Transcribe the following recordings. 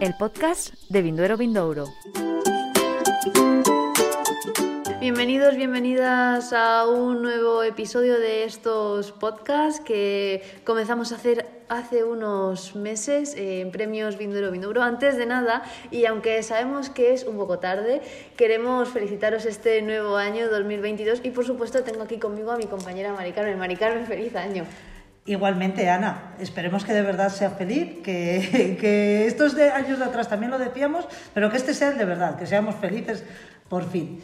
El podcast de Vinduero Vindouro. Bienvenidos, bienvenidas a un nuevo episodio de estos podcasts que comenzamos a hacer hace unos meses en Premios Vinduero Vindouro. Antes de nada, y aunque sabemos que es un poco tarde, queremos felicitaros este nuevo año 2022 y por supuesto tengo aquí conmigo a mi compañera Mari Carmen. Mari Carmen, feliz año. Igualmente, Ana, esperemos que de verdad sea feliz, que, que estos de años de atrás también lo decíamos, pero que este sea el de verdad, que seamos felices por fin.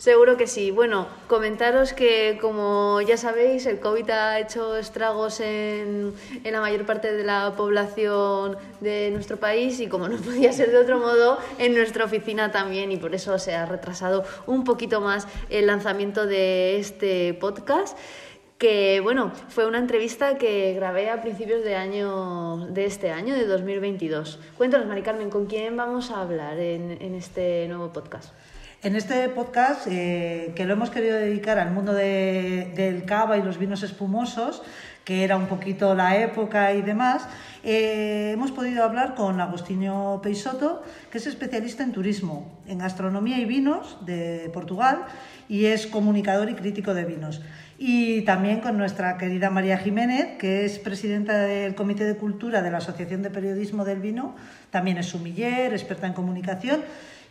Seguro que sí. Bueno, comentaros que como ya sabéis, el COVID ha hecho estragos en, en, la mayor parte de la población de nuestro país y como no podía ser de otro modo, en nuestra oficina también y por eso se ha retrasado un poquito más el lanzamiento de este podcast que bueno, fue una entrevista que grabé a principios de año de este año, de 2022. Cuéntanos, Mari Carmen, ¿con quién vamos a hablar en, en este nuevo podcast? En este podcast, eh, que lo hemos querido dedicar al mundo de, del cava y los vinos espumosos, que era un poquito la época y demás, eh, hemos podido hablar con Agostinho Peixoto, que es especialista en turismo, en gastronomía y vinos de Portugal y es comunicador y crítico de vinos. Y también con nuestra querida María Jiménez, que es presidenta del Comité de Cultura de la Asociación de Periodismo del Vino, también es sumiller, experta en comunicación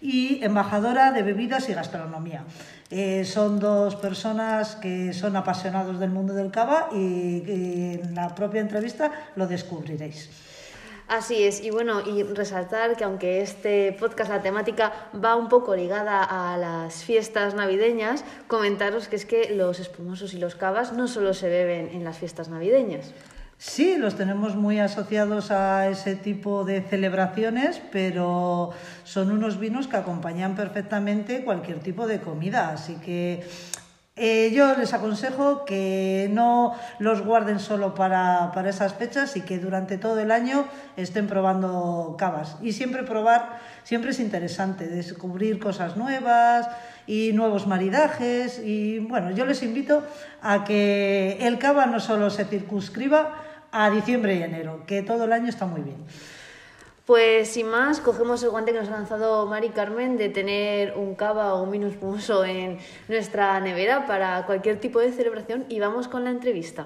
y embajadora de bebidas y gastronomía. Eh, son dos personas que son apasionados del mundo del cava y, y en la propia entrevista lo descubriréis. Así es, y bueno, y resaltar que aunque este podcast, la temática va un poco ligada a las fiestas navideñas, comentaros que es que los espumosos y los cavas no solo se beben en las fiestas navideñas. Sí, los tenemos muy asociados a ese tipo de celebraciones, pero son unos vinos que acompañan perfectamente cualquier tipo de comida. Así que eh, yo les aconsejo que no los guarden solo para, para, esas fechas y que durante todo el año estén probando cavas. Y siempre probar, siempre es interesante, descubrir cosas nuevas y nuevos maridajes. Y bueno, yo les invito a que el cava no solo se circunscriba a diciembre y enero, que todo el año está muy bien. Pues sin más, cogemos el guante que nos ha lanzado Mari Carmen de tener un cava o un espumoso en nuestra nevera para cualquier tipo de celebración y vamos con la entrevista.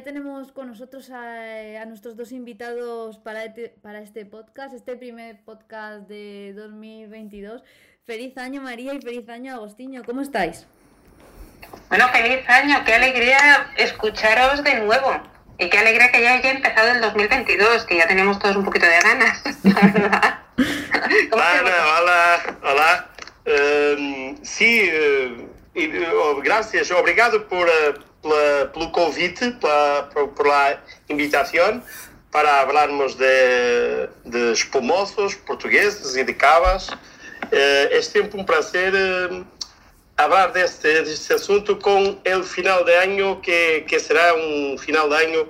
Ya tenemos con nosotros a, a nuestros dos invitados para, este, para este podcast, este primer podcast de 2022. Feliz año María y feliz año Agostinho, ¿cómo estáis? Bueno, feliz año, qué alegría escucharos de nuevo. Y qué alegría que ya haya empezado el 2022, que ya tenemos todos un poquito de ganas, la verdad. Ana, hola, hola. Um, sí, uh, gracias, obrigado por... Uh, pela, pelo convite, pela, invitação para falarmos de, de espumosos portugueses e de cavas. É sempre um prazer falar deste, deste assunto com o final de ano, que, que será um final de ano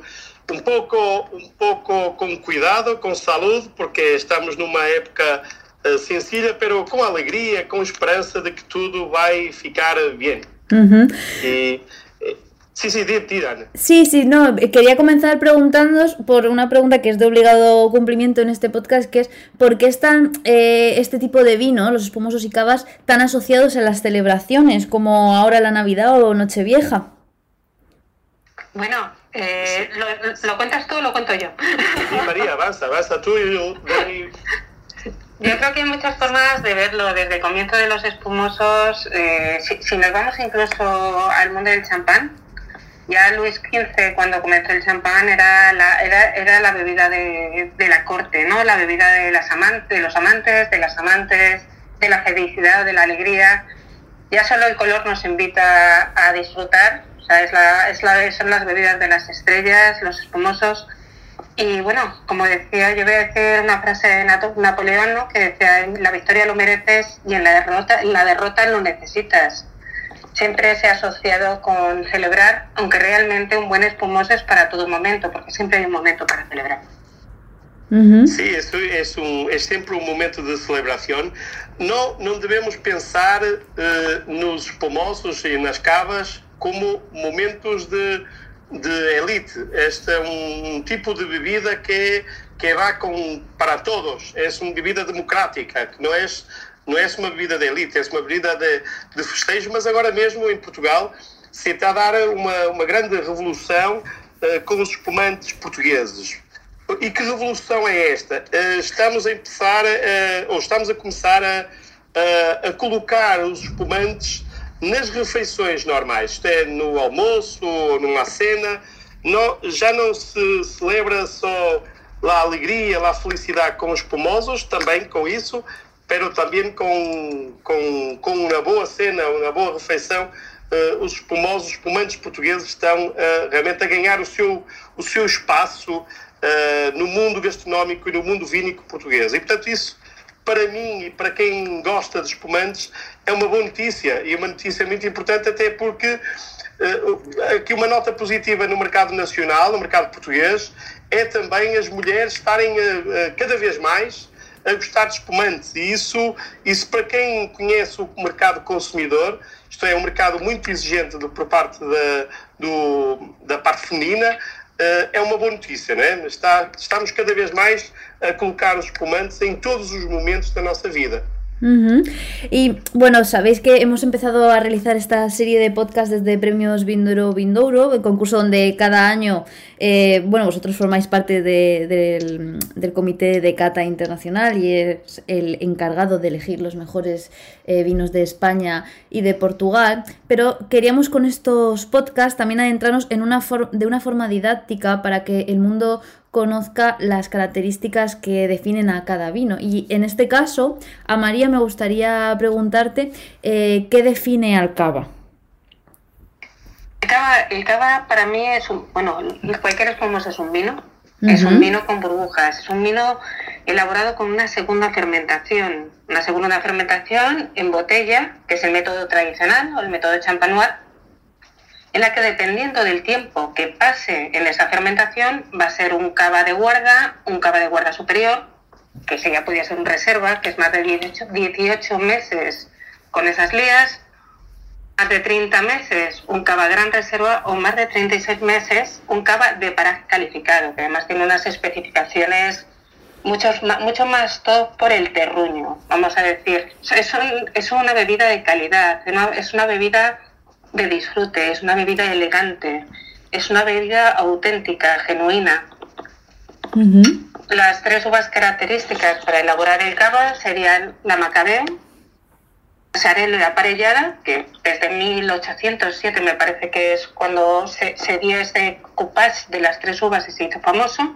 um pouco, um pouco com cuidado, com saúde, porque estamos numa época uh, sencilla, mas com alegria, com esperança de que tudo vai ficar bem. Uhum. E, Sí, sí, tira. Sí, sí, no, quería comenzar preguntándoos por una pregunta que es de obligado cumplimiento en este podcast, que es ¿por qué están eh, este tipo de vino, los espumosos y cavas, tan asociados a las celebraciones como ahora la Navidad o Nochevieja? Bueno, eh, ¿lo, ¿lo, cuentas tú o lo cuento yo? Sí, María, basta, basta tú y yo. Yo creo que hay muchas formas de verlo, desde el comienzo de los espumosos, eh, si, si nos vamos incluso al mundo del champán, ya Luis XV, cuando comenzó el champán, era la, era, era la bebida de, de, la corte, ¿no? La bebida de, las amantes, de los amantes, de las amantes, de la felicidad, de la alegría. Ya solo el color nos invita a disfrutar, o sea, es la, es la, son las bebidas de las estrellas, los espumosos. Y bueno, como decía, yo voy a decir una frase de Napoleón, ¿no? que decía, la victoria lo mereces y en la derrota, en la derrota lo necesitas siempre se ha asociado con celebrar, aunque realmente un buen espumoso es para todo momento, porque siempre hay un momento para celebrar. Uhum. Sim, isso, isso é, sempre um momento de celebração. Não, não devemos pensar uh, nos espumosos e nas cavas como momentos de, de elite. Este é um tipo de bebida que, que vai com, para todos. É uma bebida democrática, que não é, não é uma bebida de elite, é uma bebida de, de festejo, mas agora mesmo em Portugal se está a dar uma, uma grande revolução uh, com os espumantes portugueses e que revolução é esta? Eh, estamos a começar, ou estamos a começar a, a, colocar os espumantes nas refeições normais, isto é, no almoço numa cena, não, já não se celebra só a alegria, a felicidade com os espumosos, também com isso, mas também com, com, com uma boa cena, uma boa refeição, uh, os espumosos, os espumantes portugueses estão uh, realmente a ganhar o seu, o seu espaço uh, no mundo gastronómico e no mundo vínico português. E, portanto, isso, para mim e para quem gosta de espumantes, é uma boa notícia. E uma notícia muito importante, até porque aqui uma nota positiva no mercado nacional, no mercado português, é também as mulheres estarem cada vez mais a gostar de espumantes. E isso, isso para quem conhece o mercado consumidor, isto é, um mercado muito exigente por parte da, do, da parte feminina, eh, é uma boa notícia, né? Está, estamos cada vez mais a colocar os comandos em todos os momentos da nossa vida. Y bueno, sabéis que hemos empezado a realizar esta serie de podcasts desde Premios Vindouro Vindouro, el concurso donde cada año, eh, bueno, vosotros formáis parte del, Comité de Cata Internacional y es el encargado de elegir los mejores eh, vinos de España y de Portugal, pero queríamos con estos podcasts también adentrarnos en una de una forma didáctica para que el mundo conozca las características que definen a cada vino. Y en este caso, a María me gustaría preguntarte eh, qué define al cava. El cava, para mí es un, bueno, cualquier espumoso es un vino, es un vino con burbujas, es un vino elaborado con una segunda fermentación, una segunda fermentación en botella, que es el método tradicional o el método champanois, en la que dependiendo del tiempo que pase en esa fermentación va a ser un cava de guarda, un cava de guarda superior, que ese ya podría ser un reserva, que es más de 18, 18 meses con esas lías, más de 30 meses un cava gran reserva o más de 36 meses un cava de paraje calificado, que además tiene unas especificaciones muchos, mucho más top por el terruño, vamos a decir. Es una bebida de calidad, es una bebida de disfrute, es una bebida elegante, es una bebida auténtica, genuina. Las tres uvas características para elaborar el cava serían la macabeo, Sarelo y la parellada, que desde 1807 me parece que es cuando se, se dio este coupage de las tres uvas y se hizo famoso.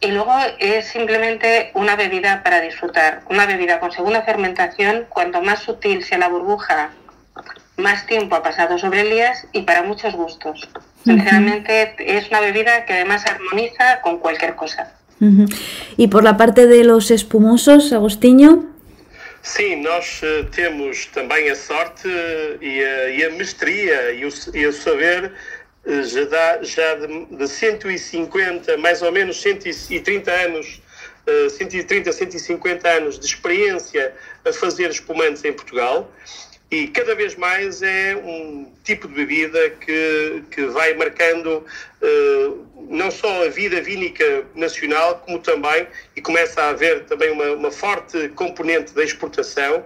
Y luego es simplemente una bebida para disfrutar, una bebida con segunda fermentación, cuanto más sutil sea la burbuja más tiempo ha pasado sobre Elías y para muchos gustos. Sinceramente es una bebida que además armoniza con cualquier cosa. Y por la parte de los espumosos, Agostinho? Sim, nós uh, temos também a sorte uh, e, a, e, a, mestria e o, e o saber uh, já, dá, já de, de 150, mais ou menos 130 anos, 130, 150 anos de experiência a fazer espumantes em Portugal e cada vez mais é um tipo de bebida que, que vai marcando uh, não só a vida vínica nacional, como também, e começa a haver também uma, uma forte componente da exportação.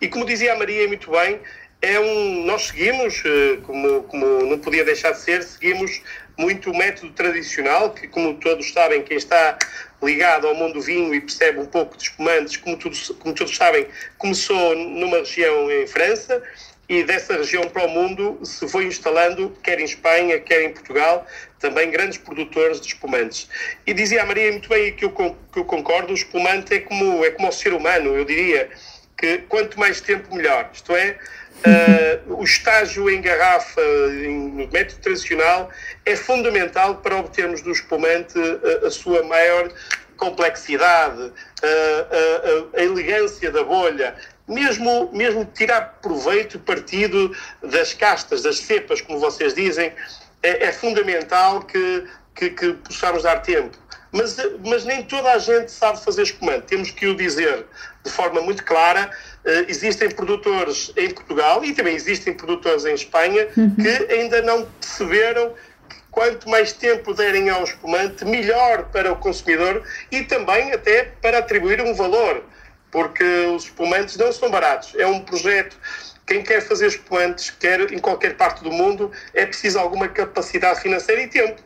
E como dizia a Maria muito bem, é um, nós seguimos, uh, como, como não podia deixar de ser, seguimos muito o método tradicional, que como todos sabem, quem está ligado ao mundo do vinho e percebe um pouco de espumantes, como todos, como todos sabem, começou numa região em França e dessa região para o mundo se foi instalando, quer em Espanha, quer em Portugal, também grandes produtores de espumantes. E dizia a Maria muito bem que eu, que eu concordo, o espumante é como, é como o ser humano, eu diria que quanto mais tempo melhor, isto é, Uh, o estágio em garrafa no método tradicional é fundamental para obtermos do espumante a, a sua maior complexidade, a, a, a, elegância da bolha, mesmo, mesmo tirar proveito, partido das castas, das cepas, como vocês dizem, é, é fundamental que, que, que possamos dar tempo. mas, mas nem toda a gente sabe fazer espumante. Temos que o dizer de forma muito clara. Existem produtores em Portugal e também existem produtores em Espanha uhum. que ainda não perceberam quanto mais tempo derem ao espumante, melhor para o consumidor e também até para atribuir um valor, porque os espumantes não são baratos. É um projeto quem quer fazer espumantes, quer em qualquer parte do mundo, é preciso alguma capacidade financeira e tempo.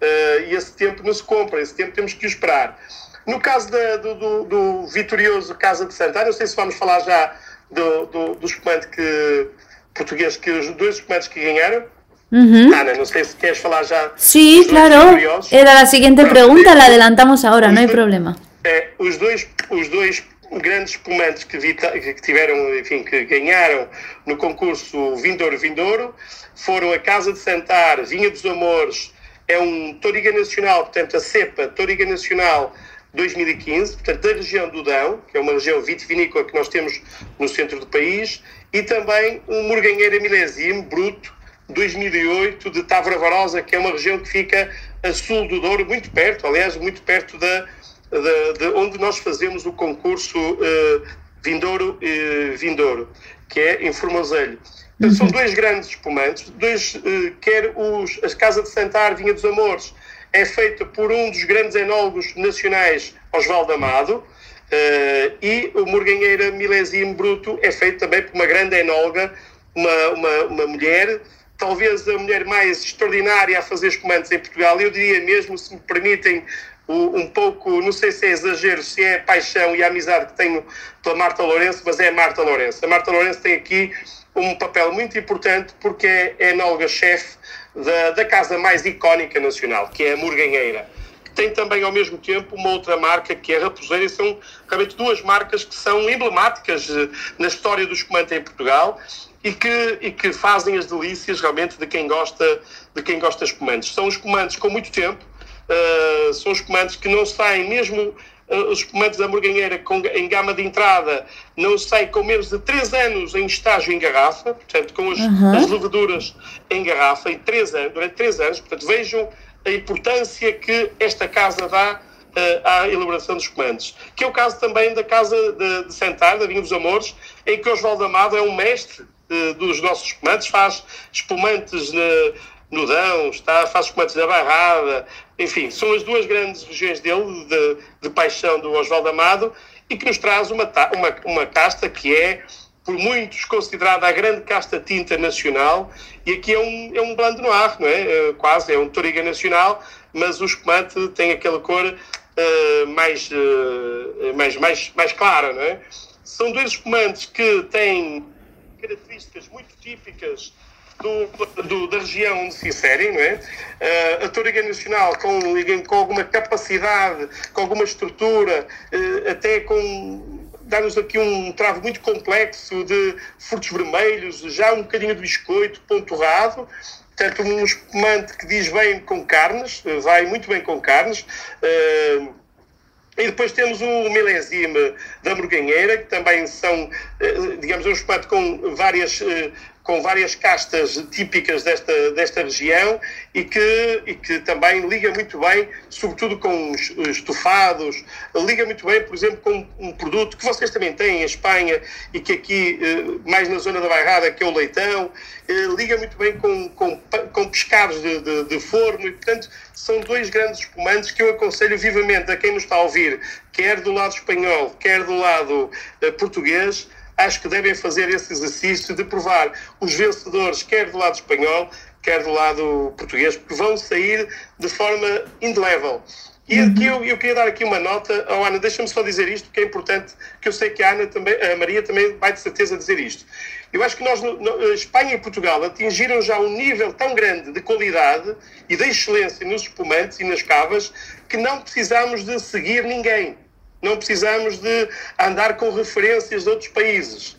Uh, e esse tempo não se compra, esse tempo temos que o esperar. No caso da, do, do, do, vitorioso Casa de Santa, não sei se vamos falar já do, do, do que, português, que os dois espumantes que ganharam. Uh Ana, no sé si quieres hablar ya. Sí, claro. Era la siguiente pregunta, la adelantamos ahora, no hay problema. É, os, dois, os dois grandes espumantes que, que tiveram, enfim, que ganharam no concurso Vindouro Vindouro foram a Casa de Santar, Vinha dos Amores, é um Toriga Nacional, portanto a cepa Toriga Nacional 2015, portanto da região do Dão, que é uma região vitivinícola que nós temos no centro do país, e também um Morganheira Milésimo Bruto 2008 de Távora Varosa, que é uma região que fica a sul do Douro, muito perto, aliás, muito perto da, da de onde nós fazemos o concurso uh, Vindouro uh, Vindouro, que é em Formoselho. Uhum. São dois grandes espumantes, dois, uh, quer os, as Casa de Santar, Vinha dos Amores, é feita por um dos grandes enólogos nacionais, Osvaldo Amado, uh, e o Morganheira Milésimo Bruto é feito também por uma grande enóloga, uma, uma, uma mulher talvez a mulher mais extraordinária a fazer espumantes em Portugal. Eu diria mesmo, se me permitem, um pouco, não sei se é exagero, se é paixão e a amizade que tenho pela Marta Lourenço, mas é a Marta Lourenço. A Marta Lourenço tem aqui um papel muito importante porque é, é enóloga-chefe da, da casa mais icónica nacional, que é a Murganheira. Tem também, ao mesmo tempo, uma outra marca que é a Raposeira, e são realmente duas marcas que são emblemáticas eh, na história do espumante em Portugal e que, e que fazem as delícias realmente de quem gosta de quem gosta de espumantes. São espumantes com muito tempo, uh, são espumantes que não saem, mesmo uh, os espumantes da Morganheira com, em gama de entrada, não saem com menos de 3 anos em estágio em garrafa, portanto, com as, uhum. as leveduras em garrafa, em 3 anos, durante 3 anos. Portanto, vejam a importância que esta casa dá uh, à elaboração dos espumantes. Que é o caso também da Casa de, de Sentar, da Vinha dos Amores, em que Osvaldo Amado é um mestre dos nossos espumantes, faz espumantes no Dão, está, faz espumantes na Barrada, enfim, são as duas grandes regiões dele, de, de paixão do Oswaldo Amado, e que nos traz uma, uma, uma casta que é, por muitos, considerada a grande casta tinta nacional, e aqui é um, é um blando noir, não é? é quase, é um toriga nacional, mas o espumante tem aquela cor uh, mais, uh, mais, mais, mais clara, não é? São dois espumantes que têm características muito típicas do, do, da região onde se inserem, não é? Uh, a Toriga Nacional com, com alguma capacidade, com alguma estrutura, uh, até com dá-nos aqui um travo muito complexo de frutos vermelhos, já um bocadinho de biscoito, ponturrado, portanto um espumante que diz bem com carnes, vai muito bem com carnes, uh, e depois temos o milésime da Morganheira, que também são, eh, digamos, um espumante com várias eh, com várias castas típicas desta, desta região e que, e que também liga muito bem, sobretudo com os estofados, liga muito bem, por exemplo, com um produto que vocês também têm em Espanha e que aqui, eh, mais na zona da Bairrada, que é o leitão, eh, liga muito bem com, com, com pescados de, de, de forno e, portanto, são dois grandes espumantes que eu aconselho vivamente a quem nos está a ouvir, quer do lado espanhol, quer do lado uh, português, acho que devem fazer esse exercício de provar os vencedores, quer do lado espanhol, quer do lado português, porque vão sair de forma indelével. E aqui eu, eu, queria dar aqui uma nota, oh, Ana, deixa-me só dizer isto, que é importante, que eu sei que a Ana também, a Maria também vai de certeza dizer isto. Eu acho que nós, no, no, Espanha e Portugal, atingiram já um nível tão grande de qualidade e de excelência nos espumantes e nas cavas que não precisamos de seguir ninguém. Não precisamos de andar com referências de outros países.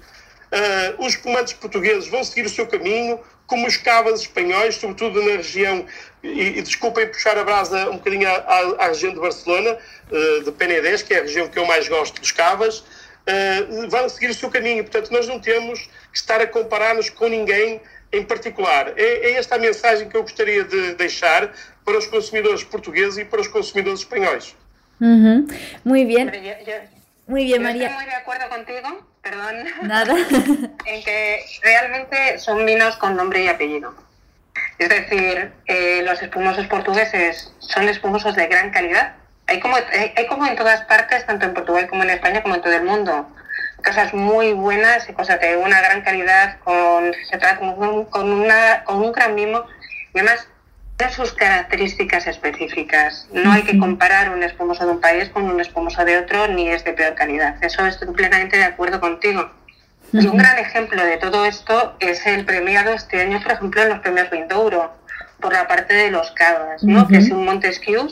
Uh, os espumantes portugueses vão seguir o seu caminho, como os cavas espanhóis, sobretudo na região, e, e desculpem puxar a brasa um bocadinho à, à, à região de Barcelona, uh, de Penedès, que é a região que eu mais gosto dos cavas, uh, vão seguir o seu caminho. Portanto, nós não temos que estar a comparar-nos com ninguém em particular. É, é, esta a mensagem que eu gostaria de deixar para os consumidores portugueses e para os consumidores espanhóis. Ujú. Muy bien, Pero yo- yo- muy bien, yo María. estoy muy de acuerdo contigo, perdón, Nada. en que realmente son vinos con nombre y apellido. Es decir, eh, los espumosos portugueses son espumosos de gran calidad. Hay como, hay, hay como en todas partes, tanto en Portugal como en España, como en todo el mundo. Cosas muy buenas y cosas de una gran calidad, con, se trata con, un- con una, con un gran mimo. Y además, sus características específicas. No hay que comparar un espumoso de un país con un espumoso de otro, ni es de peor calidad. Eso estoy plenamente de acuerdo contigo. Y un gran ejemplo de todo esto es el premiado este año, por ejemplo, en los premios Vindouro, por la parte de los cavas, ¿no? Que es un Montesquieu.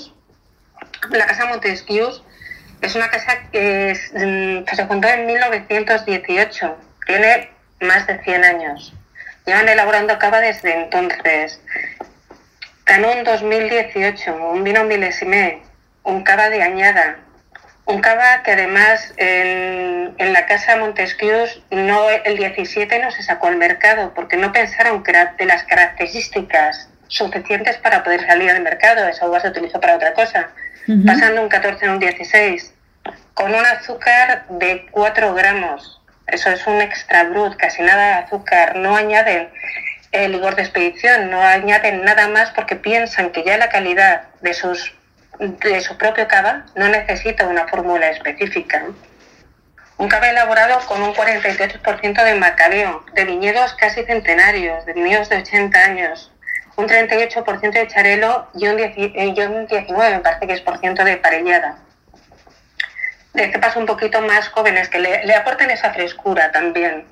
La casa Montesquieu es una casa que, es, mm, que se fundó en 1918, tiene más de 100 años. Llevan elaborando cava desde entonces. Ganó en 2018 un vino milésime, un cava de añada, un cava que además en, en la casa Montesquieu no, el 17 no se sacó al mercado porque no pensaron que era de las características suficientes para poder salir al mercado. Esa uva se utilizó para otra cosa. Pasando un 14 en un 16, con un azúcar de 4 gramos. Eso es un extra brut, casi nada de azúcar. No añaden el licor de expedición, no añaden nada más porque piensan que ya la calidad de sus de su propio cava no necesita una fórmula específica. Un cava elaborado con un 48% de macabeo, de viñedos casi centenarios, de viñedos de 80 años, un 38% de charelo y un, 10 y un 19, me parece que es por ciento de parellada. De cepas un poquito más jóvenes que le, le aporten esa frescura también.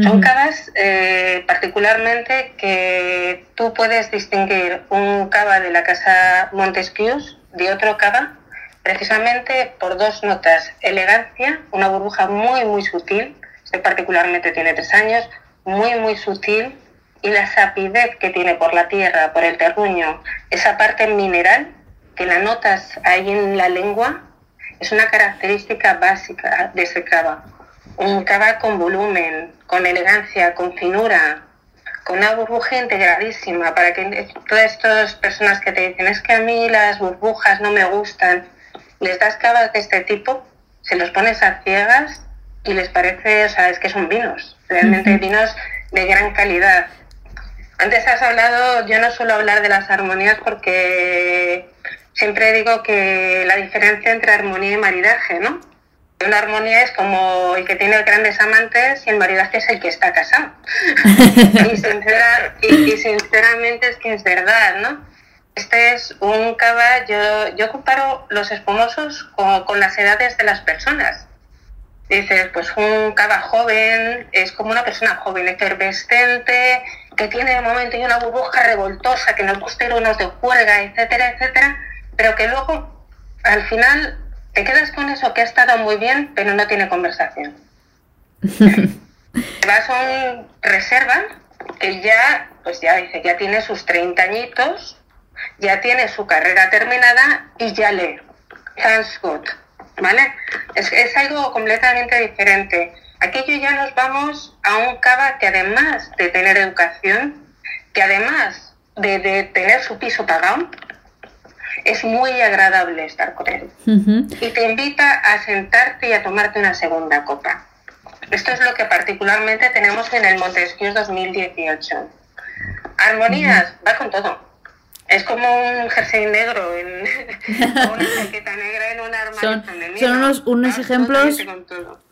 Son cavas eh, particularmente que tú puedes distinguir un cava de la casa Montesquieu de otro cava precisamente por dos notas. Elegancia, una burbuja muy muy sutil, este particularmente tiene tres años, muy muy sutil, y la sapidez que tiene por la tierra, por el terruño, esa parte mineral que la notas ahí en la lengua, es una característica básica de ese cava. Un cava con volumen, con elegancia, con finura, con una burbuja integradísima, para que todas estas personas que te dicen es que a mí las burbujas no me gustan, les das cavas de este tipo, se los pones a ciegas y les parece, o sea, es que son vinos, realmente vinos de gran calidad. Antes has hablado, yo no suelo hablar de las armonías porque siempre digo que la diferencia entre armonía y maridaje, ¿no? Una armonía es como el que tiene grandes amantes y el maridaje es el que está casado. y, sincera- y- y sinceramente es que es verdad, ¿no? Este es un cava, yo, yo comparo los espumosos con, con las edades de las personas. Dices, pues un cava joven es como una persona joven, efervescente, que tiene de momento y una burbuja revoltosa, que nos gusta ir unos de juerga, etcétera, etcétera, pero que luego al final te quedas con eso que ha estado muy bien, pero no tiene conversación. Vas a un reserva que ya, pues ya dice, ya tiene sus 30 añitos, ya tiene su carrera terminada y ya lee. Thanks good. ¿Vale? Es, es algo completamente diferente. Aquello ya nos vamos a un cava que además de tener educación, que además de, de tener su piso pagado, es muy agradable estar con él y te invita a sentarte y a tomarte una segunda copa. Esto es lo que particularmente tenemos en el Montesquieu 2018. Armonías, va con todo. Es como un jersey negro en, o una chaqueta negra en un armario Son- son unos- unos ejemplos-.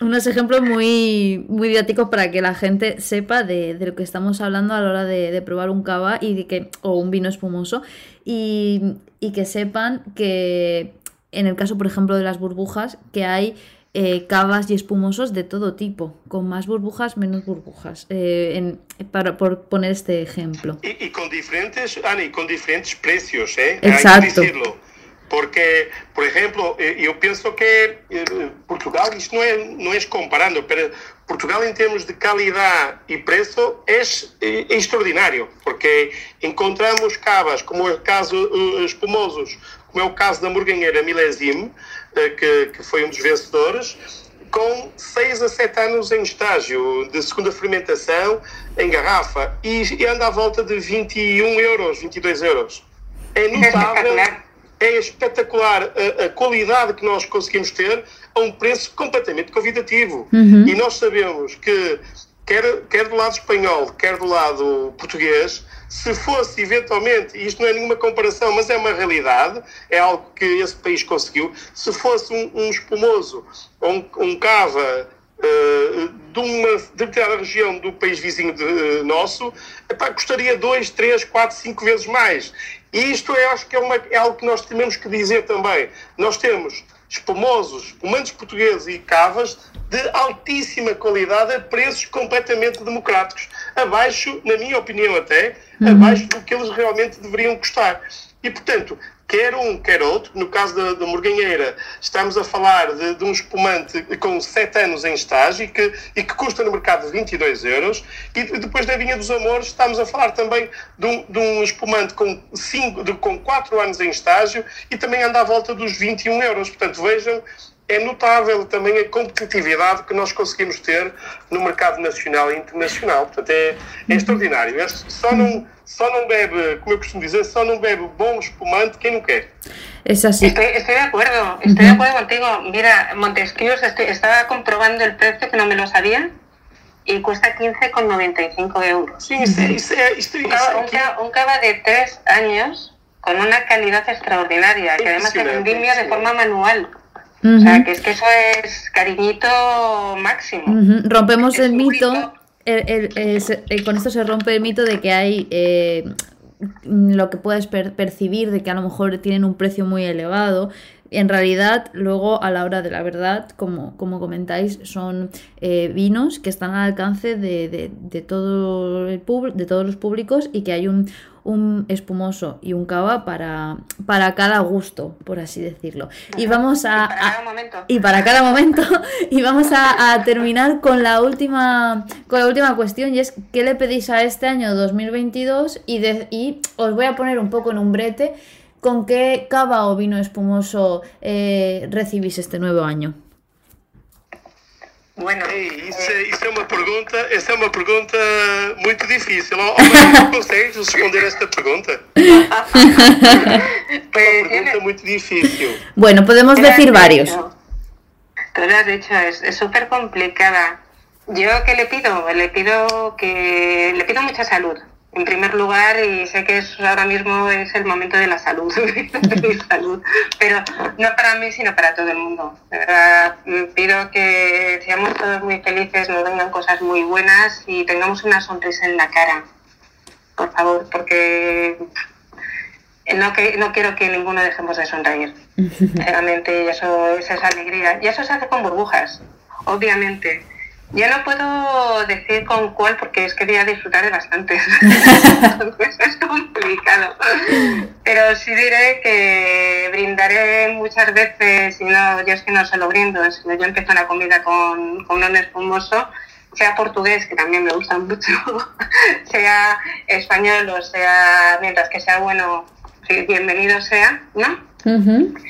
Unos ejemplos muy, muy didácticos para que la gente sepa de, de lo que estamos hablando a la hora de, de probar un cava y de que, o un vino espumoso y, y que sepan que en el caso, por ejemplo, de las burbujas, que hay eh, cavas y espumosos de todo tipo, con más burbujas, menos burbujas, eh, en- para, por poner este ejemplo. E com diferentes, Ana, e com diferentes preços, é? Exato. Hay que decirlo. Porque, por exemplo, eh, eu penso que eh, Portugal, não é, não é comparando, pero Portugal em termos de qualidade e preço é, é extraordinário, porque encontramos cavas, como é o caso eh, espumosos, como é o caso da Morganheira Milésime, eh, que, que foi um dos vencedores, com 6 a 7 anos em estágio de segunda fermentação em garrafa e, e anda à volta de 21 euros, 22 euros. é notável, é espetacular a, a, qualidade que nós conseguimos ter a um preço completamente convidativo. Uhum. E nós sabemos que, quer, quer do lado espanhol, quer do lado português, se fosse eventualmente, e isto não é nenhuma comparação, mas é uma realidade, é algo que esse país conseguiu, se fosse um, um espumoso ou um, um cava uh, de uma determinada região do país vizinho de, uh, nosso, epá, custaria 2, 3, 4, 5 vezes mais. E isto é, acho que é, uma, é algo que nós temos que dizer também. Nós temos espumosos, espumantes portugueses e cavas de altíssima qualidade a preços completamente democráticos. Abaixo, na minha opinião até, uhum. abaixo do que eles realmente deveriam custar. E, portanto, quer um, quer outro. No caso da, da Morganheira, estamos a falar de, de, um espumante com 7 anos em estágio e que, e que custa no mercado 22 euros. E depois da Vinha dos Amores, estamos a falar também de um, de um espumante com, cinco, de, com 4 anos em estágio e também anda à volta dos 21 euros. Portanto, vejam é notável também a competitividade que nós conseguimos ter no mercado nacional e internacional. Portanto, é, é extraordinário. É, só, não, só não bebe, como eu costumo dizer, só não bebe bom espumante quem não quer. Es así. Estoy, estoy de acuerdo, estoy de acuerdo contigo. Mira, Montesquieu, estaba comprobando el precio que no me lo sabía y cuesta 15,95 euros. Sí, sí, sí, sí, un, un cava de 3 años con una calidad extraordinaria, que además se vendimia de forma manual. Uh -huh. O sea, que es que eso es cariñito máximo. Uh -huh. Rompemos el mito, el, el, el, con esto se rompe el mito de que hay eh, lo que puedes per percibir, de que a lo mejor tienen un precio muy elevado. En realidad, luego a la hora de la verdad, como, como comentáis, son eh, vinos que están al alcance de, de, de, todo el de todos los públicos y que hay un, un espumoso y un cava para, para cada gusto, por así decirlo. Y vamos a... Y para cada momento. Y para cada momento. y vamos a, a, terminar con la última con la última cuestión y es ¿qué le pedís a este año 2022? Y, de, y os voy a poner un poco en un brete con qué cava o vino espumoso eh, recibís este nuevo año. Bueno, Ei, isso, é, isso, é uma pergunta, essa é uma pergunta muito difícil. Alguém consegue responder esta pergunta? é uma pergunta muito difícil. Bueno, podemos decir varios. Tú lo has dicho, es súper complicada. Yo que le pido, le pido que le pido mucha salud, en primer lugar, y sé que es, ahora mismo es el momento de la salud, de mi salud, pero no para mí, sino para todo el mundo. De verdad, pido que seamos todos muy felices, nos vengan cosas muy buenas y tengamos una sonrisa en la cara, por favor, porque no, que, no quiero que ninguno dejemos de sonreír. Realmente, eso, esa es alegría. Y eso se hace con burbujas, obviamente ya no puedo decir con cuál porque es que voy a disfrutar de bastantes. Entonces es complicado. Pero sí diré que brindaré muchas veces, y no, yo es que no se lo brindo, sino yo empiezo la comida con, con un espumoso, sea portugués, que también me gusta mucho, sea español o sea, mientras que sea bueno, bienvenido sea, ¿no? Uh -huh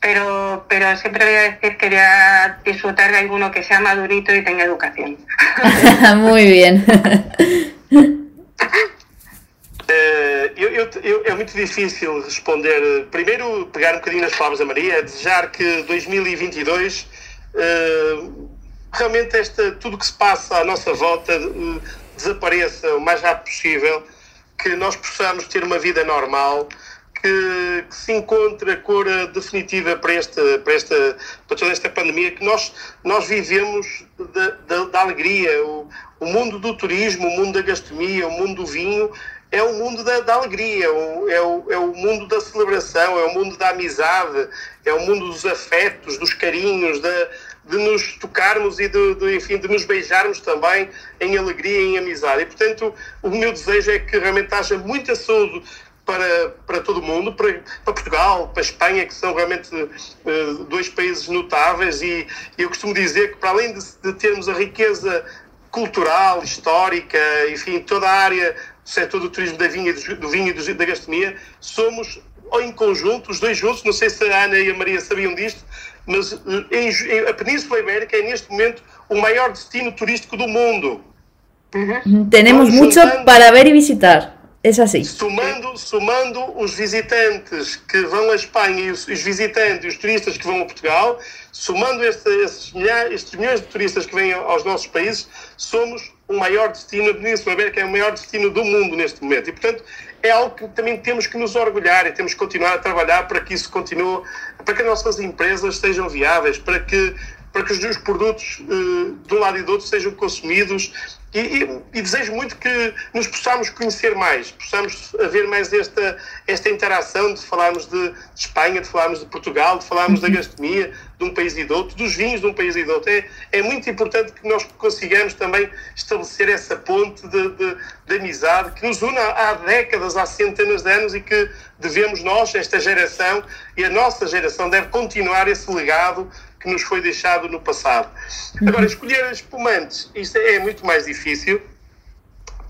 pero, pero siempre voy a decir que voy a disfrutar de alguno que sea madurito y tenga educación. Muy bien. Uh, eu, eu, eu, é muito difícil responder. Primeiro, pegar um bocadinho nas palavras da Maria, desejar que 2022 uh, realmente esta, tudo o que se passa à nossa volta uh, desapareça o mais rápido possível, que nós possamos ter uma vida normal, que, que, se encontre a cor definitiva para esta, para esta para toda esta pandemia que nós nós vivemos da, da, da alegria o, o, mundo do turismo o mundo da gastronomia o mundo do vinho é o mundo da, da alegria o, é, o, é o mundo da celebração é o mundo da amizade é o mundo dos afetos dos carinhos da de nos tocarmos e de, de, enfim, de nos beijarmos também em alegria e em amizade. E, portanto, o meu desejo é que realmente haja muita saúde para, para todo o mundo, para, para Portugal, para a Espanha, que são realmente uh, dois países notáveis, e, e, eu costumo dizer que, para além de, de, termos a riqueza cultural, histórica, enfim, toda a área do setor do turismo da vinha, do vinho e da gastronomia, somos, ou em conjunto, os dois juntos, não sei se a Ana e a Maria sabiam disto, mas em, em, a Península Ibérica é neste momento o maior destino turístico do mundo. Uhum. Tenemos mucho para ver e visitar. Es así. Somando, somando os visitantes que vão à Espanha e os, os visitantes, os turistas que vão a Portugal, somando este, estes, milhares, estes milhões de turistas que vêm aos nossos países, somos o maior destino, a Península Ibérica é o maior destino do mundo neste momento. E, portanto, é algo que também temos que nos orgulhar e temos que continuar a trabalhar para que isso continue, para que as nossas empresas sejam viáveis, para que, para que os produtos uh, de um lado e do outro sejam consumidos e, e, e, desejo muito que nos possamos conhecer mais, possamos haver mais esta, esta interação de falarmos de, de Espanha, de falarmos de Portugal, de falarmos da gastronomia de um país e do outro, dos vinhos de um país e do outro. É, é muito importante que nós consigamos também estabelecer essa ponte de, de, de amizade que nos une há, há décadas, há centenas de anos e que devemos nós, esta geração e a nossa geração, deve continuar esse legado que nos foi deixado no passado. Agora, escolher espumantes, isto é muito mais difícil,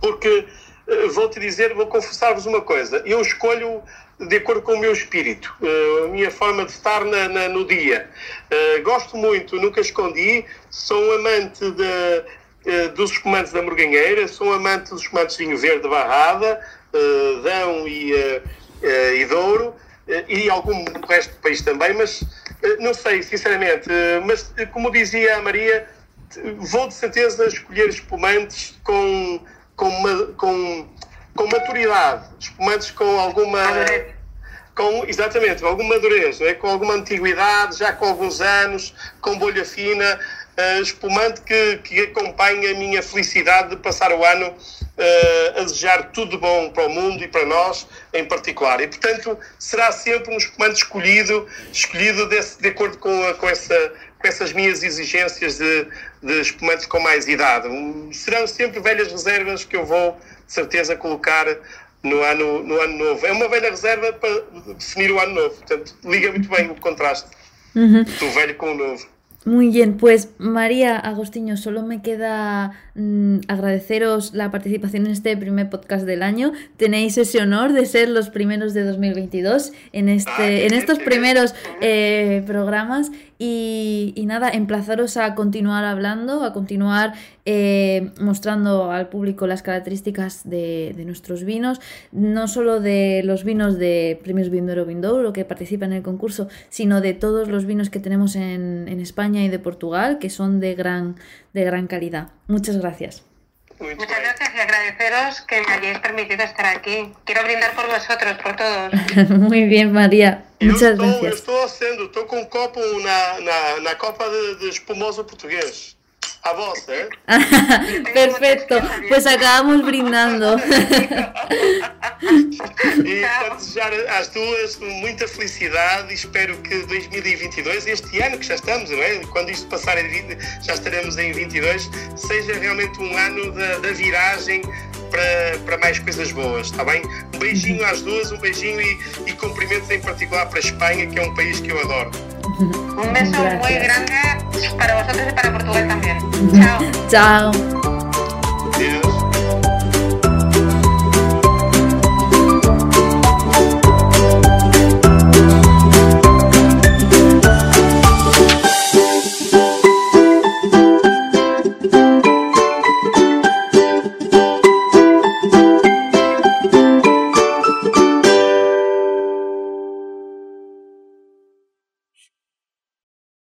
porque eh, vou-te dizer, vou confessar-vos uma coisa, eu escolho de acordo com o meu espírito, eh, a minha forma de estar na, na, no dia. Eh, gosto muito, nunca escondi, sou um amante de, dos espumantes da Morganheira, sou um amante dos espumantes de vinho verde barrada, Dão e, e Douro, e algum resto do país também, mas não sei, sinceramente, eh, mas eh, como dizia a Maria, vou de certeza escolher espumantes com, com, com, com maturidade, espumantes com alguma. Com, exatamente, com alguma madurez, é? com alguma antiguidade, já com alguns anos, com bolha fina, uh, espumante que, que acompanha a minha felicidade de passar o ano uh, a desejar tudo de bom para o mundo e para nós em particular. E, portanto, será sempre um espumante escolhido, escolhido desse, de acordo com, a, com, essa, com essas minhas exigências de, de espumantes com mais idade. Um, serão sempre velhas reservas que eu vou, de certeza, colocar no ano, no ano novo. É uma velha reserva para definir o ano novo. Portanto, liga muito bem o contraste uhum. do velho com o novo. Muy bien, pues María Agostinho, solo me queda mm, agradeceros la participación en este primer podcast del año. Tenéis ese honor de ser los primeros de 2022 en, este, ah, en estos primeros eh, programas. Y, nada, emplazaros a continuar hablando, a continuar eh, mostrando al público las características de, nuestros vinos, no solo de los vinos de Premios Vindoro Vindouro que participan en el concurso, sino de todos los vinos que tenemos en, en España y de Portugal, que son de gran, de gran calidad. Muchas gracias. Muchas gracias y agradeceros que me hayáis permitido estar aquí. Quiero brindar por vosotros, por todos. Muy bien, María. Muchas gracias. Eu estou haciendo, estou com um copo na, na, na copa de, de espumoso português. A vos, ¿eh? Perfecto, pues acabamos brindando. e para desejar às duas muita felicidade e espero que 2022, este ano que já estamos, não é? quando isto passar, já estaremos em 22, seja realmente um ano da, da viragem para, para mais coisas boas, está bem? Um beijinho às duas, um beijinho e, e cumprimentos em particular para a Espanha, que é um país que eu adoro. Un beso Gracias. muy grande para vosotros y para Portugal también. 再见。